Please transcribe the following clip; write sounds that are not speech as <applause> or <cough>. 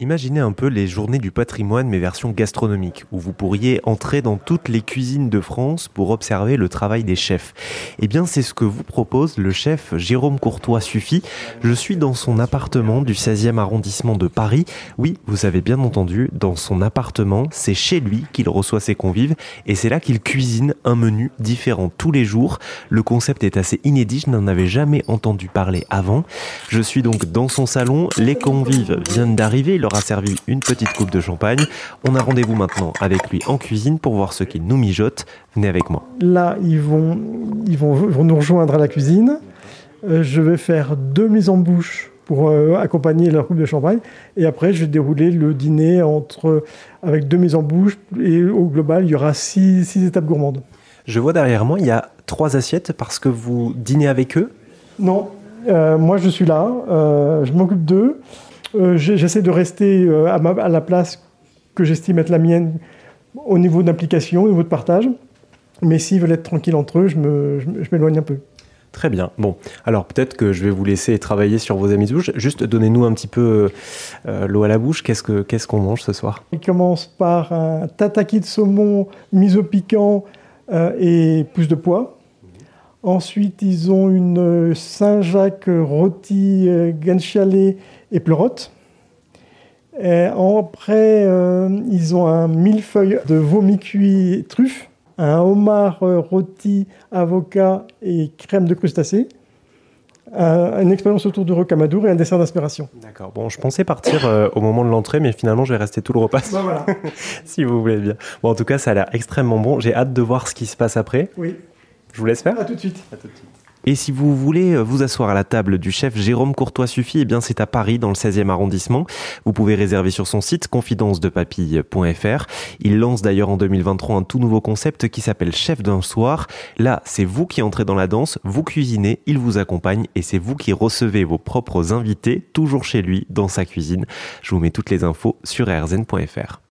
Imaginez un peu les journées du patrimoine mais version gastronomique, où vous pourriez entrer dans toutes les cuisines de France pour observer le travail des chefs. Eh bien c'est ce que vous propose le chef Jérôme Courtois Suffit. Je suis dans son appartement du 16e arrondissement de Paris. Oui, vous avez bien entendu, dans son appartement, c'est chez lui qu'il reçoit ses convives et c'est là qu'il cuisine un menu différent tous les jours. Le concept est assez inédit, je n'en avais jamais entendu parler avant. Je suis donc dans son salon, les convives viennent d'arriver, leur a servi une petite coupe de champagne. On a rendez-vous maintenant avec lui en cuisine pour voir ce qu'il nous mijote. Venez avec moi. Là, ils vont, ils vont, vont nous rejoindre à la cuisine. Euh, je vais faire deux mises en bouche pour euh, accompagner leur coupe de champagne. Et après, je vais dérouler le dîner entre, avec deux mises en bouche. Et au global, il y aura six, six étapes gourmandes. Je vois derrière moi, il y a trois assiettes parce que vous dînez avec eux? Non, euh, moi je suis là, je m'occupe d'eux. Euh, j'essaie de rester euh, à, la place que j'estime être la mienne au niveau d'implication, au niveau de partage. Mais s'ils veulent être tranquilles entre eux, je m'éloigne un peu. Très bien. Bon, alors peut-être que je vais vous laisser travailler sur vos amis de bouche. Juste donnez-nous un petit peu euh, l'eau à la bouche. Qu'est-ce qu'on mange ce soir? Il commence par un tataki de saumon mis au piquant et pousse de pois. Ensuite, ils ont une Saint-Jacques rôti, guanciale et pleurote. Et après, euh, ils ont un millefeuille de vomi cuit truffe, un homard euh, rôti, avocat et crème de crustacés, une expérience autour du rocamadour et un dessert d'inspiration. D'accord. Bon, je pensais partir euh, au moment de l'entrée, mais finalement, je vais rester tout le repas. Bah, voilà. <laughs> si vous voulez bien. Bon, en tout cas, ça a l'air extrêmement bon. J'ai hâte de voir ce qui se passe après. Oui. Je vous laisse faire. À tout de suite. À tout de suite. Et si vous voulez euh, vous asseoir à la table du chef Jérôme Courtois Suffit, eh bien c'est à Paris dans le 16e arrondissement. Vous pouvez réserver sur son site confidencedepapille.fr. Il lance d'ailleurs en 2023 un tout nouveau concept qui s'appelle Chef d'un soir. Là, c'est vous qui entrez dans la danse, vous cuisinez, il vous accompagne et c'est vous qui recevez vos propres invités toujours chez lui dans sa cuisine. Je vous mets toutes les infos sur rzn.fr.